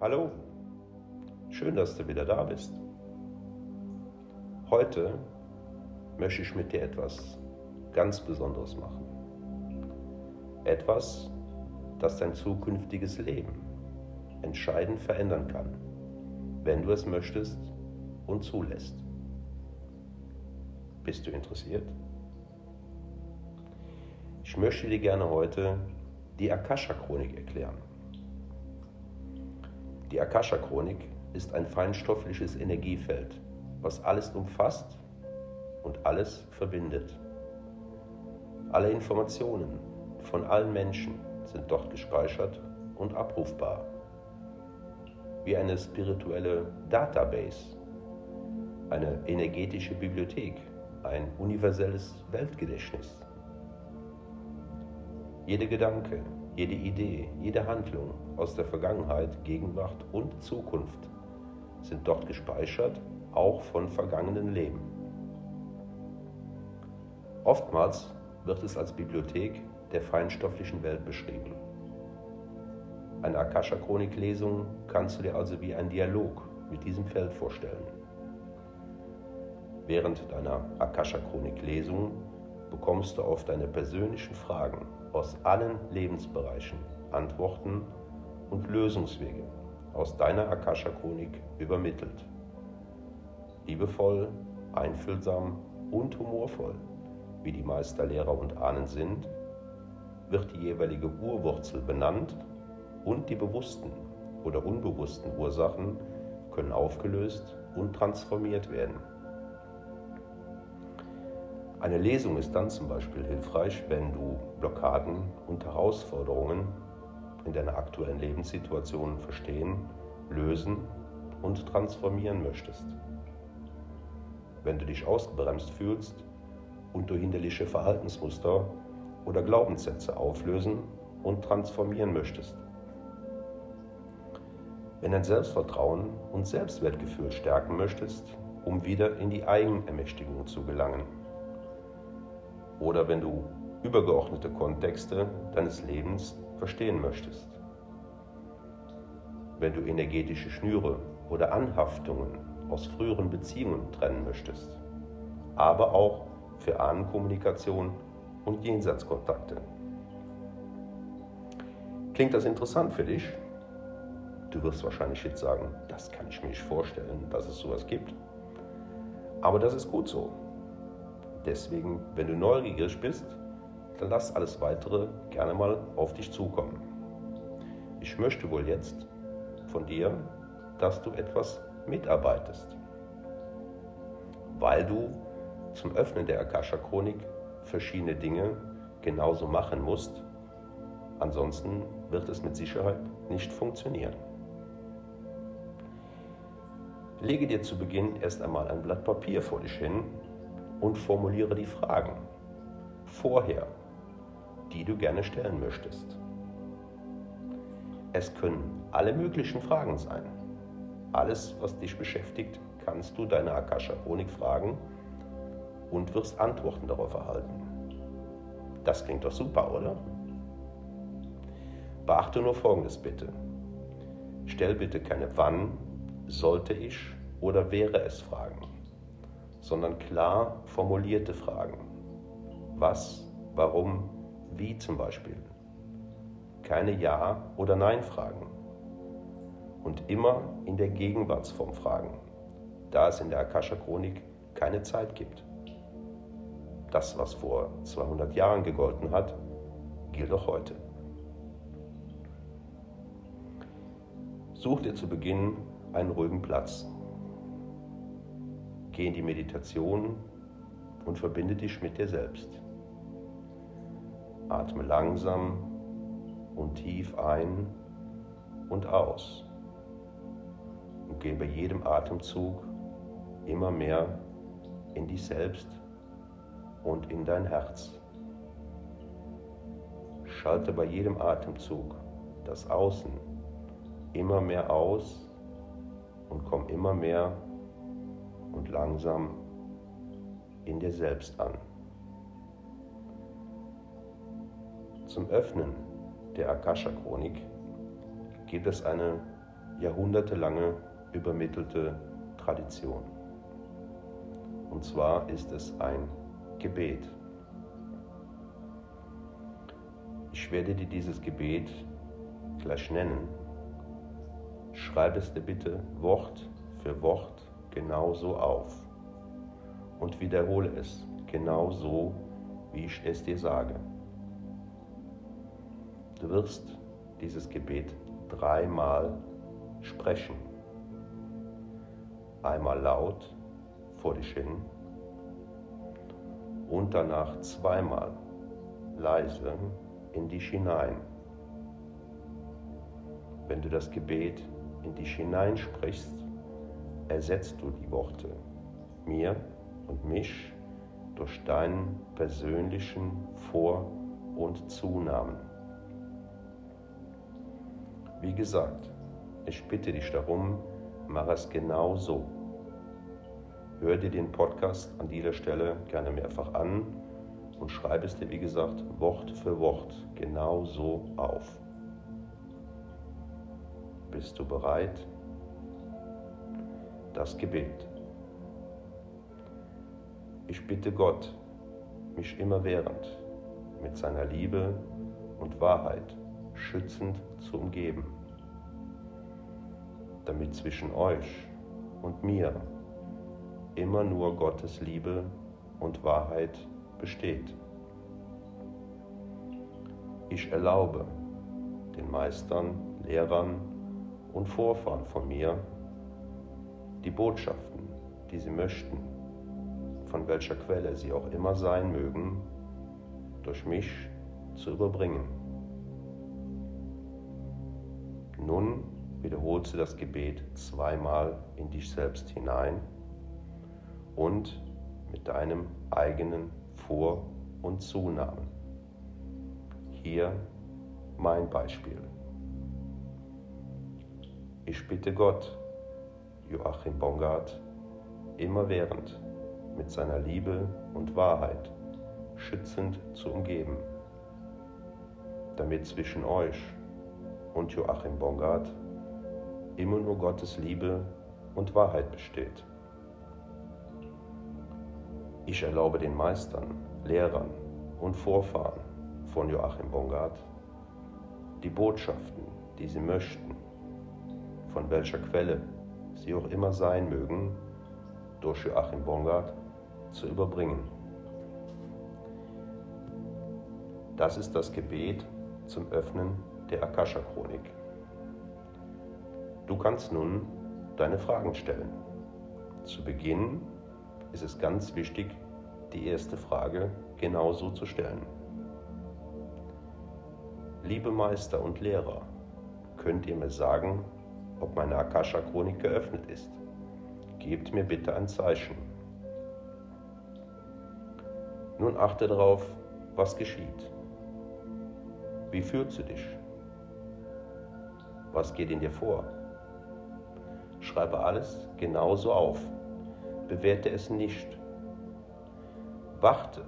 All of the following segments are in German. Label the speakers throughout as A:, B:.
A: Hallo, schön, dass du wieder da bist. Heute möchte ich mit dir etwas ganz Besonderes machen. Etwas, das dein zukünftiges Leben entscheidend verändern kann, wenn du es möchtest und zulässt. Bist du interessiert? Ich möchte dir gerne heute die Akasha-Chronik erklären. Die Akasha-Chronik ist ein feinstoffliches Energiefeld, was alles umfasst und alles verbindet. Alle Informationen von allen Menschen sind dort gespeichert und abrufbar. Wie eine spirituelle Database, eine energetische Bibliothek, ein universelles Weltgedächtnis. Jede Gedanke, jede Idee, jede Handlung aus der Vergangenheit, Gegenwart und Zukunft sind dort gespeichert, auch von vergangenen Leben. Oftmals wird es als Bibliothek der feinstofflichen Welt beschrieben. Eine Akasha-Chronik-Lesung kannst du dir also wie ein Dialog mit diesem Feld vorstellen. Während deiner Akasha-Chronik-Lesung bekommst du auf deine persönlichen Fragen aus allen Lebensbereichen Antworten und Lösungswege aus deiner Akasha-Chronik übermittelt. Liebevoll, einfühlsam und humorvoll, wie die Meisterlehrer und Ahnen sind, wird die jeweilige Urwurzel benannt und die bewussten oder unbewussten Ursachen können aufgelöst und transformiert werden. Eine Lesung ist dann zum Beispiel hilfreich, wenn du Blockaden und Herausforderungen in deiner aktuellen Lebenssituation verstehen, lösen und transformieren möchtest. Wenn du dich ausgebremst fühlst und du hinderliche Verhaltensmuster oder Glaubenssätze auflösen und transformieren möchtest. Wenn dein Selbstvertrauen und Selbstwertgefühl stärken möchtest, um wieder in die Eigenermächtigung zu gelangen oder wenn du übergeordnete Kontexte deines Lebens verstehen möchtest. Wenn du energetische Schnüre oder Anhaftungen aus früheren Beziehungen trennen möchtest, aber auch für Ahnenkommunikation und Jenseitskontakte. Klingt das interessant für dich? Du wirst wahrscheinlich jetzt sagen, das kann ich mir nicht vorstellen, dass es sowas gibt. Aber das ist gut so. Deswegen, wenn du neugierig bist, dann lass alles weitere gerne mal auf dich zukommen. Ich möchte wohl jetzt von dir, dass du etwas mitarbeitest, weil du zum Öffnen der Akasha-Chronik verschiedene Dinge genauso machen musst. Ansonsten wird es mit Sicherheit nicht funktionieren. Lege dir zu Beginn erst einmal ein Blatt Papier vor dich hin und formuliere die Fragen vorher, die du gerne stellen möchtest. Es können alle möglichen Fragen sein. Alles, was dich beschäftigt, kannst du deine Akasha-Chronik fragen und wirst Antworten darauf erhalten. Das klingt doch super, oder? Beachte nur Folgendes bitte. Stell bitte keine wann, sollte ich oder wäre es Fragen sondern klar formulierte Fragen. Was, warum, wie zum Beispiel. Keine Ja- oder Nein-Fragen. Und immer in der Gegenwartsform fragen, da es in der Akasha-Chronik keine Zeit gibt. Das, was vor 200 Jahren gegolten hat, gilt auch heute. Such dir zu Beginn einen ruhigen Platz, Geh in die Meditation und verbinde dich mit dir selbst. Atme langsam und tief ein und aus. Und geh bei jedem Atemzug immer mehr in dich selbst und in dein Herz. Schalte bei jedem Atemzug das Außen immer mehr aus und komm immer mehr und langsam in dir selbst an. Zum Öffnen der Akasha-Chronik gibt es eine jahrhundertelange übermittelte Tradition. Und zwar ist es ein Gebet. Ich werde dir dieses Gebet gleich nennen. Schreib es dir bitte Wort für Wort genauso auf und wiederhole es genauso, wie ich es dir sage. Du wirst dieses Gebet dreimal sprechen. Einmal laut vor dich hin und danach zweimal leise in dich hinein. Wenn du das Gebet in dich hineinsprichst, ersetzt du die Worte mir und mich durch deinen persönlichen Vor- und Zunamen. Wie gesagt, ich bitte dich darum, mach es genau so. Hör dir den Podcast an dieser Stelle gerne mehrfach an und schreib es dir, wie gesagt, Wort für Wort genau so auf. Bist du bereit? Das Gebet. Ich bitte Gott, mich immerwährend mit seiner Liebe und Wahrheit schützend zu umgeben, damit zwischen euch und mir immer nur Gottes Liebe und Wahrheit besteht. Ich erlaube den Meistern, Lehrern und Vorfahren von mir, die Botschaften, die sie möchten, von welcher Quelle sie auch immer sein mögen, durch mich zu überbringen. Nun wiederholst du das Gebet zweimal in dich selbst hinein und mit deinem eigenen Vor- und Zunamen. Hier mein Beispiel. Ich bitte Gott, Joachim Bongard, immerwährend mit seiner Liebe und Wahrheit schützend zu umgeben, damit zwischen euch und Joachim Bongard immer nur Gottes Liebe und Wahrheit besteht. Ich erlaube den Meistern, Lehrern und Vorfahren von Joachim Bongard die Botschaften, die sie möchten, von welcher Quelle sie auch immer sein mögen, durch Joachim Bongard zu überbringen. Das ist das Gebet zum Öffnen der Akasha-Chronik. Du kannst nun deine Fragen stellen. Zu Beginn ist es ganz wichtig, die erste Frage genauso zu stellen. Liebe Meister und Lehrer, könnt ihr mir sagen, ob meine Akasha-Chronik geöffnet ist? Gebt mir bitte ein Zeichen. Nun achte darauf, was geschieht. Wie fühlst du dich? Was geht in dir vor? Schreibe alles genauso auf bewerte es nicht. Warte.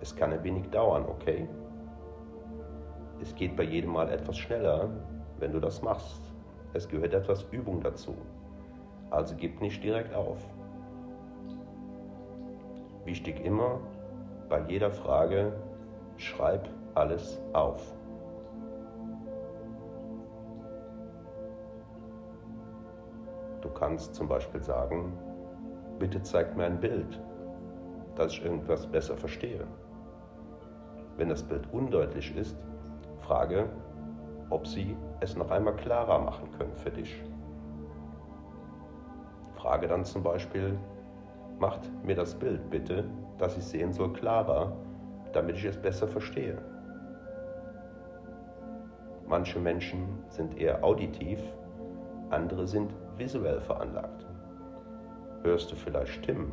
A: Es kann ein wenig dauern, okay? Es geht bei jedem Mal etwas schneller, wenn du das machst. Es gehört etwas Übung dazu. Also gib nicht direkt auf. Wichtig immer, bei jeder Frage, schreib alles auf. Du kannst zum Beispiel sagen, bitte zeigt mir ein Bild, dass ich irgendwas besser verstehe. Wenn das Bild undeutlich ist, frage, ob Sie es noch einmal klarer machen können für dich. Frage dann zum Beispiel, macht mir das Bild bitte, das ich sehen soll, klarer, damit ich es besser verstehe. Manche Menschen sind eher auditiv, andere sind visuell veranlagt. Hörst du vielleicht Stimmen?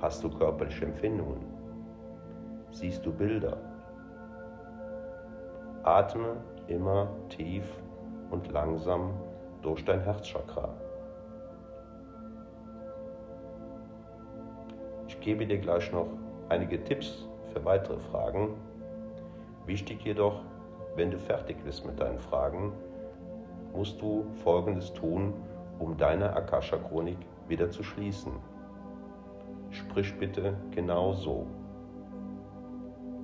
A: Hast du körperliche Empfindungen? Siehst du Bilder? Atme immer tief und langsam durch dein Herzchakra. Ich gebe dir gleich noch einige Tipps für weitere Fragen. Wichtig jedoch, wenn du fertig bist mit deinen Fragen, musst du Folgendes tun, um deine Akasha-Chronik wieder zu schließen. Sprich bitte genau so.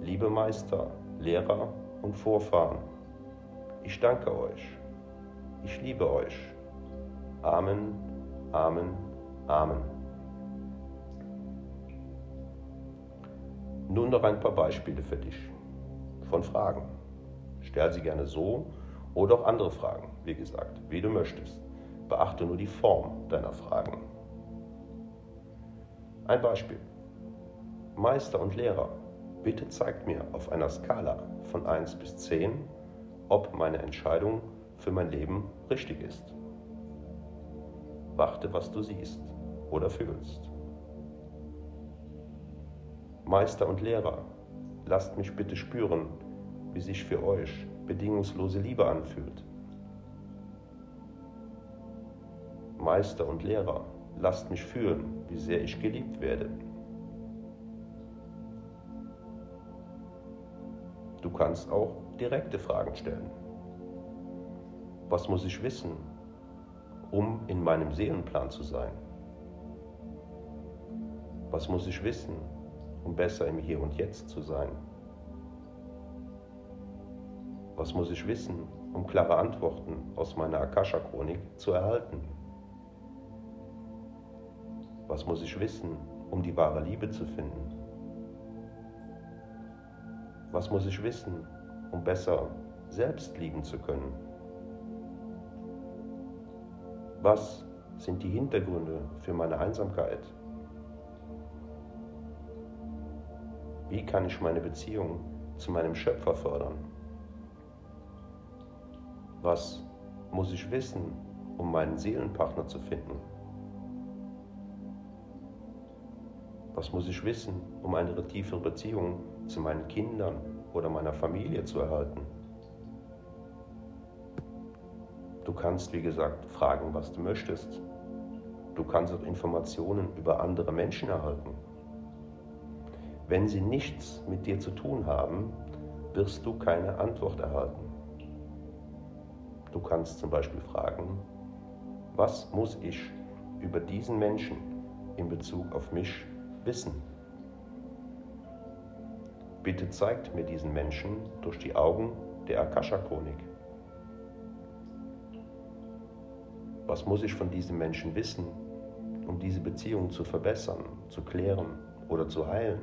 A: Liebe Meister, Lehrer und Vorfahren, ich danke euch. Ich liebe euch. Amen, Amen, Amen. Nun noch ein paar Beispiele für dich von Fragen. Stell sie gerne so oder auch andere Fragen, wie gesagt, wie du möchtest. Beachte nur die Form deiner Fragen. Ein Beispiel. Meister und Lehrer, bitte zeigt mir auf einer Skala von 1 bis 10, ob meine Entscheidung für mein Leben richtig ist. Warte, was du siehst oder fühlst. Meister und Lehrer, lasst mich bitte spüren, wie sich für euch bedingungslose Liebe anfühlt. Meister und Lehrer, lasst mich fühlen, wie sehr ich geliebt werde. Du kannst auch direkte Fragen stellen. Was muss ich wissen, um in meinem Seelenplan zu sein? Was muss ich wissen, um besser im Hier und Jetzt zu sein? Was muss ich wissen, um klare Antworten aus meiner Akasha-Chronik zu erhalten? Was muss ich wissen, um die wahre Liebe zu finden? Was muss ich wissen, um besser selbst lieben zu können? Was sind die Hintergründe für meine Einsamkeit? Wie kann ich meine Beziehung zu meinem Schöpfer fördern? Was muss ich wissen, um meinen Seelenpartner zu finden? Was muss ich wissen, um eine tiefere Beziehung zu meinen Kindern oder meiner Familie zu erhalten? Du kannst, wie gesagt, fragen, was du möchtest. Du kannst auch Informationen über andere Menschen erhalten. Wenn sie nichts mit dir zu tun haben, wirst du keine Antwort erhalten. Du kannst zum Beispiel fragen, was muss ich über diesen Menschen in Bezug auf mich Wissen. Bitte zeigt mir diesen Menschen durch die Augen der Akasha-Chronik. Was muss ich von diesem Menschen wissen, um diese Beziehung zu verbessern, zu klären oder zu heilen?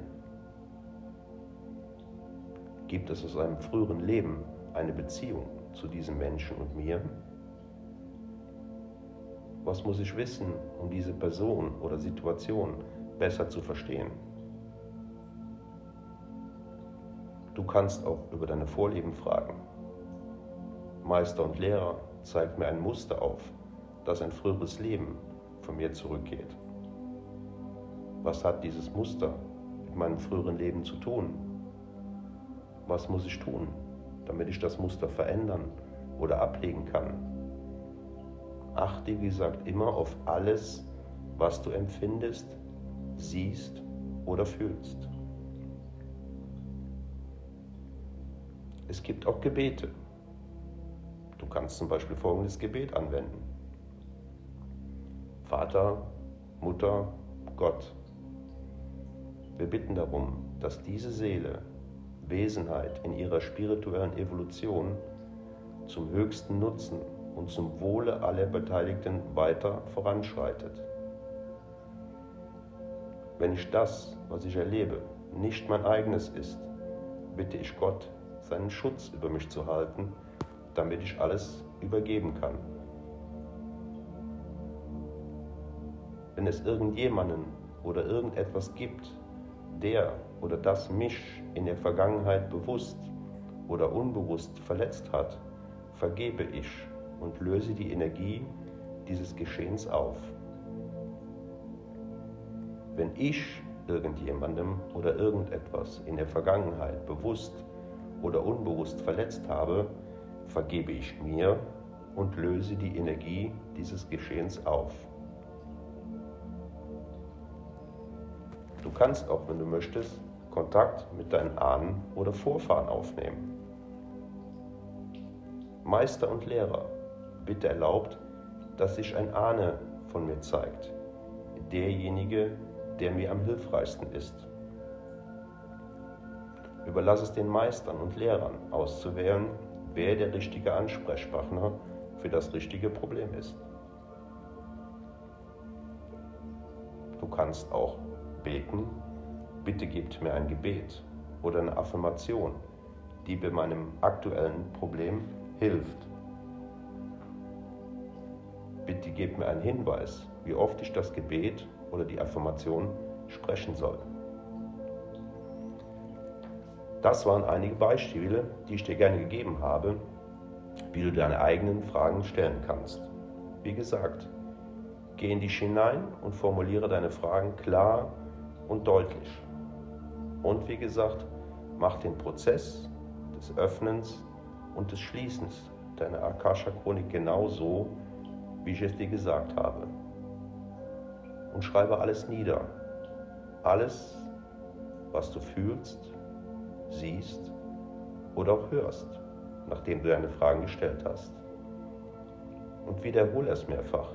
A: Gibt es aus einem früheren Leben eine Beziehung zu diesem Menschen und mir? Was muss ich wissen, um diese Person oder Situation besser zu verstehen. Du kannst auch über deine Vorlieben fragen. Meister und Lehrer zeigt mir ein Muster auf, das ein früheres Leben von mir zurückgeht. Was hat dieses Muster mit meinem früheren Leben zu tun? Was muss ich tun, damit ich das Muster verändern oder ablegen kann? Achte, wie gesagt, immer auf alles, was du empfindest, siehst oder fühlst. Es gibt auch Gebete. Du kannst zum Beispiel folgendes Gebet anwenden. Vater, Mutter, Gott. Wir bitten darum, dass diese Seele, Wesenheit in ihrer spirituellen Evolution zum höchsten Nutzen und zum Wohle aller Beteiligten weiter voranschreitet. Wenn ich das, was ich erlebe, nicht mein eigenes ist, bitte ich Gott, seinen Schutz über mich zu halten, damit ich alles übergeben kann. Wenn es irgendjemanden oder irgendetwas gibt, der oder das mich in der Vergangenheit bewusst oder unbewusst verletzt hat, vergebe ich und löse die Energie dieses Geschehens auf. Wenn ich irgendjemandem oder irgendetwas in der Vergangenheit bewusst oder unbewusst verletzt habe, vergebe ich mir und löse die Energie dieses Geschehens auf. Du kannst auch, wenn du möchtest, Kontakt mit deinen Ahnen oder Vorfahren aufnehmen. Meister und Lehrer, Bitte erlaubt, dass sich ein Ahne von mir zeigt, derjenige, der mir am hilfreichsten ist. Überlass es den Meistern und Lehrern auszuwählen, wer der richtige Ansprechpartner für das richtige Problem ist. Du kannst auch beten, bitte gebt mir ein Gebet oder eine Affirmation, die bei meinem aktuellen Problem hilft. Bitte gebt mir einen Hinweis, wie oft ich das Gebet oder die Affirmation sprechen soll. Das waren einige Beispiele, die ich dir gerne gegeben habe, wie du deine eigenen Fragen stellen kannst. Wie gesagt, geh in dich hinein und formuliere deine Fragen klar und deutlich. Und wie gesagt, mach den Prozess des Öffnens und des Schließens deiner Akasha-Chronik genau so, wie ich es dir gesagt habe. Und schreibe alles nieder. Alles, was du fühlst, siehst oder auch hörst, nachdem du deine Fragen gestellt hast. Und wiederhole es mehrfach.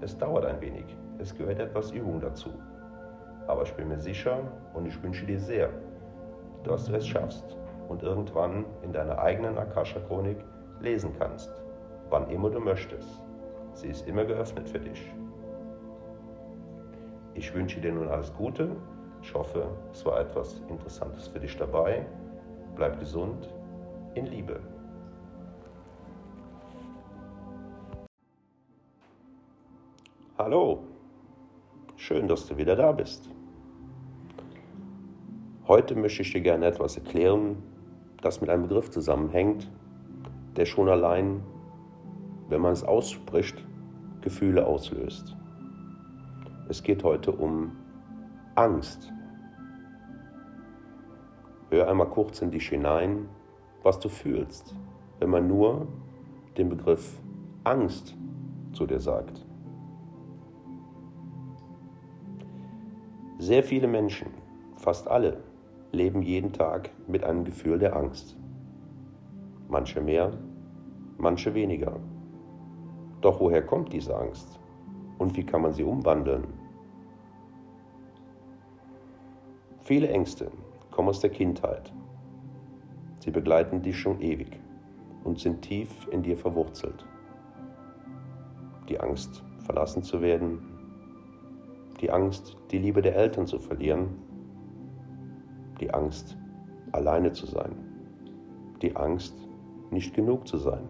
A: Es dauert ein wenig, es gehört etwas Übung dazu. Aber ich bin mir sicher und ich wünsche dir sehr, dass du es schaffst und irgendwann in deiner eigenen Akasha-Chronik lesen kannst, wann immer du möchtest. Sie ist immer geöffnet für dich. Ich wünsche dir nun alles Gute ich hoffe, es war etwas Interessantes für dich dabei. Bleib gesund, in Liebe. Hallo, schön, dass du wieder da bist. Heute möchte ich dir gerne etwas erklären, das mit einem Begriff zusammenhängt, der schon allein, wenn man es ausspricht, Gefühle auslöst. Es geht heute um Angst. Hör einmal kurz in dich hinein, was du fühlst, wenn man nur den Begriff Angst zu dir sagt. Sehr viele Menschen, fast alle, leben jeden Tag mit einem Gefühl der Angst. Manche mehr, manche weniger. Doch woher kommt diese Angst? Und wie kann man sie umwandeln? Viele Ängste kommen aus der Kindheit. Sie begleiten dich schon ewig und sind tief in dir verwurzelt. Die Angst, verlassen zu werden, die Angst, die Liebe der Eltern zu verlieren, die Angst, alleine zu sein, die Angst, nicht genug zu sein.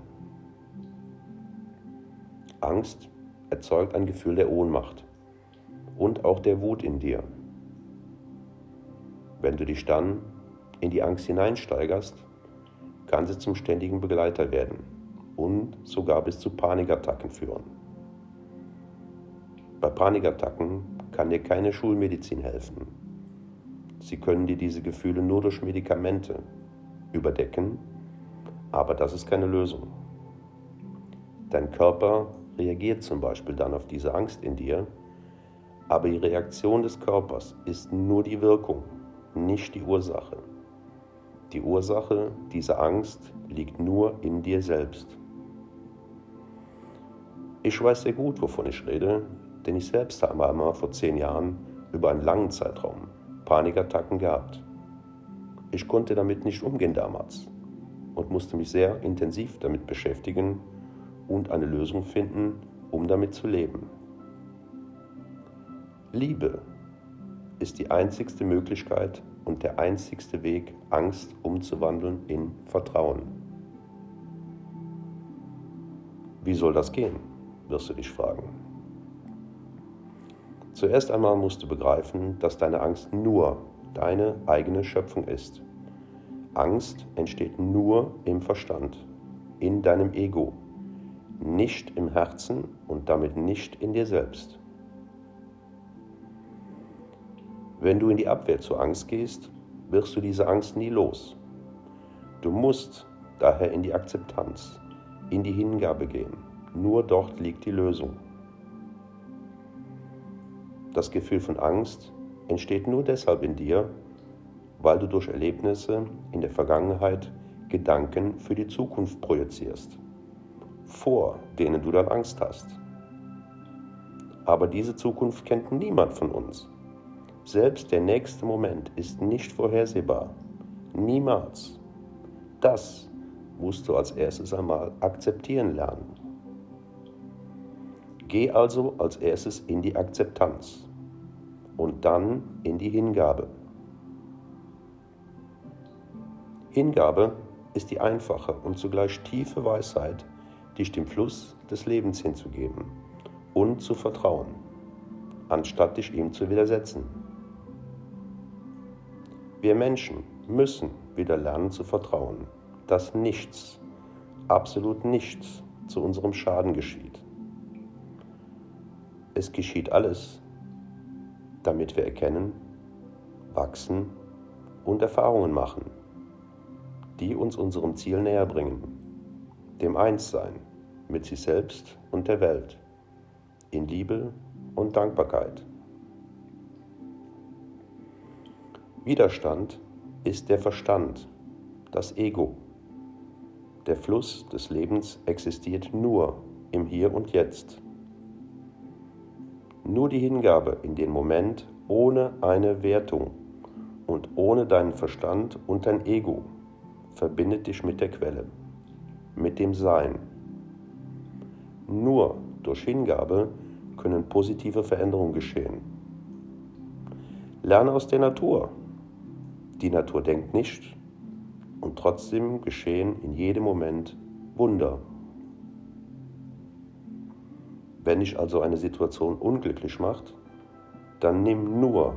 A: Angst erzeugt ein Gefühl der Ohnmacht und auch der Wut in dir wenn du dich dann in die Angst hineinsteigerst, kann sie zum ständigen Begleiter werden und sogar bis zu Panikattacken führen. Bei Panikattacken kann dir keine Schulmedizin helfen. Sie können dir diese Gefühle nur durch Medikamente überdecken, aber das ist keine Lösung. Dein Körper reagiert zum Beispiel dann auf diese Angst in dir, aber die Reaktion des Körpers ist nur die Wirkung nicht die Ursache. Die Ursache dieser Angst liegt nur in dir selbst. Ich weiß sehr gut, wovon ich rede, denn ich selbst habe einmal vor zehn Jahren über einen langen Zeitraum Panikattacken gehabt. Ich konnte damit nicht umgehen damals und musste mich sehr intensiv damit beschäftigen und eine Lösung finden, um damit zu leben. Liebe ist die einzigste Möglichkeit und der einzigste Weg, Angst umzuwandeln in Vertrauen. Wie soll das gehen, wirst du dich fragen. Zuerst einmal musst du begreifen, dass deine Angst nur deine eigene Schöpfung ist. Angst entsteht nur im Verstand, in deinem Ego, nicht im Herzen und damit nicht in dir selbst. Wenn du in die Abwehr zur Angst gehst, wirst du diese Angst nie los. Du musst daher in die Akzeptanz, in die Hingabe gehen. Nur dort liegt die Lösung. Das Gefühl von Angst entsteht nur deshalb in dir, weil du durch Erlebnisse in der Vergangenheit Gedanken für die Zukunft projizierst. vor denen du dann Angst hast. Aber diese Zukunft kennt niemand von uns. Selbst der nächste Moment ist nicht vorhersehbar. Niemals. Das musst du als erstes einmal akzeptieren lernen. Geh also als erstes in die Akzeptanz und dann in die Hingabe. Hingabe ist die einfache und zugleich tiefe Weisheit, dich dem Fluss des Lebens hinzugeben und zu vertrauen, anstatt dich ihm zu widersetzen. Wir Menschen müssen wieder lernen zu vertrauen, dass nichts, absolut nichts zu unserem Schaden geschieht. Es geschieht alles, damit wir erkennen, wachsen und Erfahrungen machen, die uns unserem Ziel näher bringen, dem Einssein mit sich selbst und der Welt, in Liebe und Dankbarkeit. Widerstand ist der Verstand, das Ego. Der Fluss des Lebens existiert nur im Hier und Jetzt. Nur die Hingabe in den Moment ohne eine Wertung und ohne deinen Verstand und dein Ego verbindet dich mit der Quelle, mit dem Sein. Nur durch Hingabe können positive Veränderungen geschehen. Lerne aus der Natur, die Natur denkt nicht und trotzdem geschehen in jedem Moment Wunder. Wenn dich also eine Situation unglücklich macht, dann nimm nur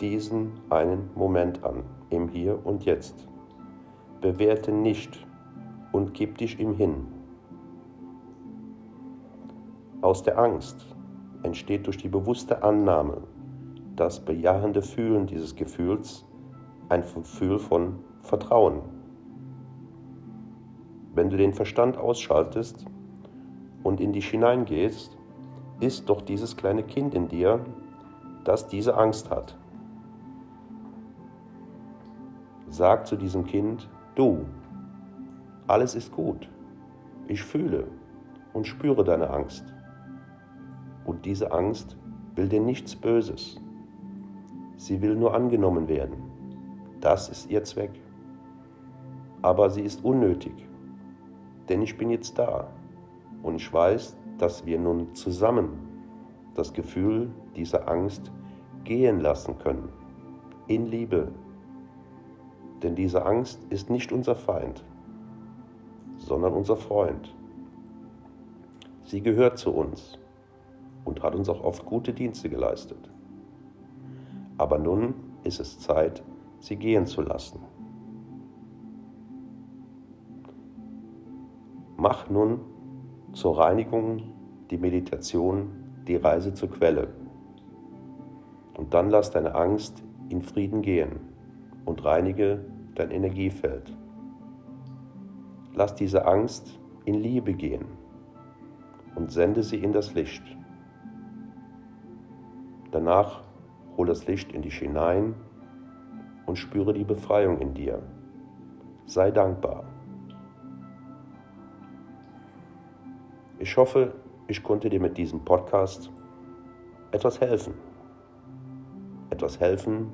A: diesen einen Moment an, im Hier und Jetzt. Bewerte nicht und gib dich ihm hin. Aus der Angst entsteht durch die bewusste Annahme das bejahende Fühlen dieses Gefühls ein Gefühl von Vertrauen. Wenn du den Verstand ausschaltest und in dich hineingehst, ist doch dieses kleine Kind in dir, das diese Angst hat. Sag zu diesem Kind, du, alles ist gut. Ich fühle und spüre deine Angst. Und diese Angst will dir nichts Böses. Sie will nur angenommen werden. Das ist ihr Zweck. Aber sie ist unnötig, denn ich bin jetzt da und ich weiß, dass wir nun zusammen das Gefühl dieser Angst gehen lassen können, in Liebe. Denn diese Angst ist nicht unser Feind, sondern unser Freund. Sie gehört zu uns und hat uns auch oft gute Dienste geleistet. Aber nun ist es Zeit, sie gehen zu lassen. Mach nun zur Reinigung die Meditation, die Reise zur Quelle. Und dann lass deine Angst in Frieden gehen und reinige dein Energiefeld. Lass diese Angst in Liebe gehen und sende sie in das Licht. Danach hol das Licht in dich hinein und spüre die Befreiung in dir. Sei dankbar. Ich hoffe, ich konnte dir mit diesem Podcast etwas helfen. Etwas helfen,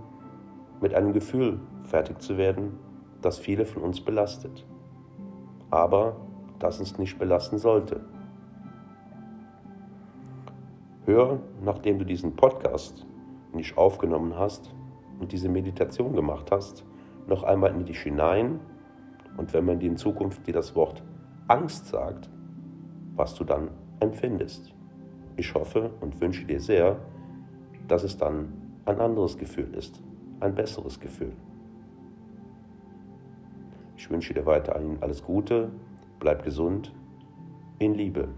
A: mit einem Gefühl fertig zu werden, das viele von uns belastet. Aber das uns nicht belasten sollte. Hör, nachdem du diesen Podcast nicht aufgenommen hast, und diese Meditation gemacht hast, noch einmal in dich hinein und wenn man dir in Zukunft dir das Wort Angst sagt, was du dann empfindest. Ich hoffe und wünsche dir sehr, dass es dann ein anderes Gefühl ist, ein besseres Gefühl. Ich wünsche dir weiterhin alles Gute, bleib gesund, in Liebe.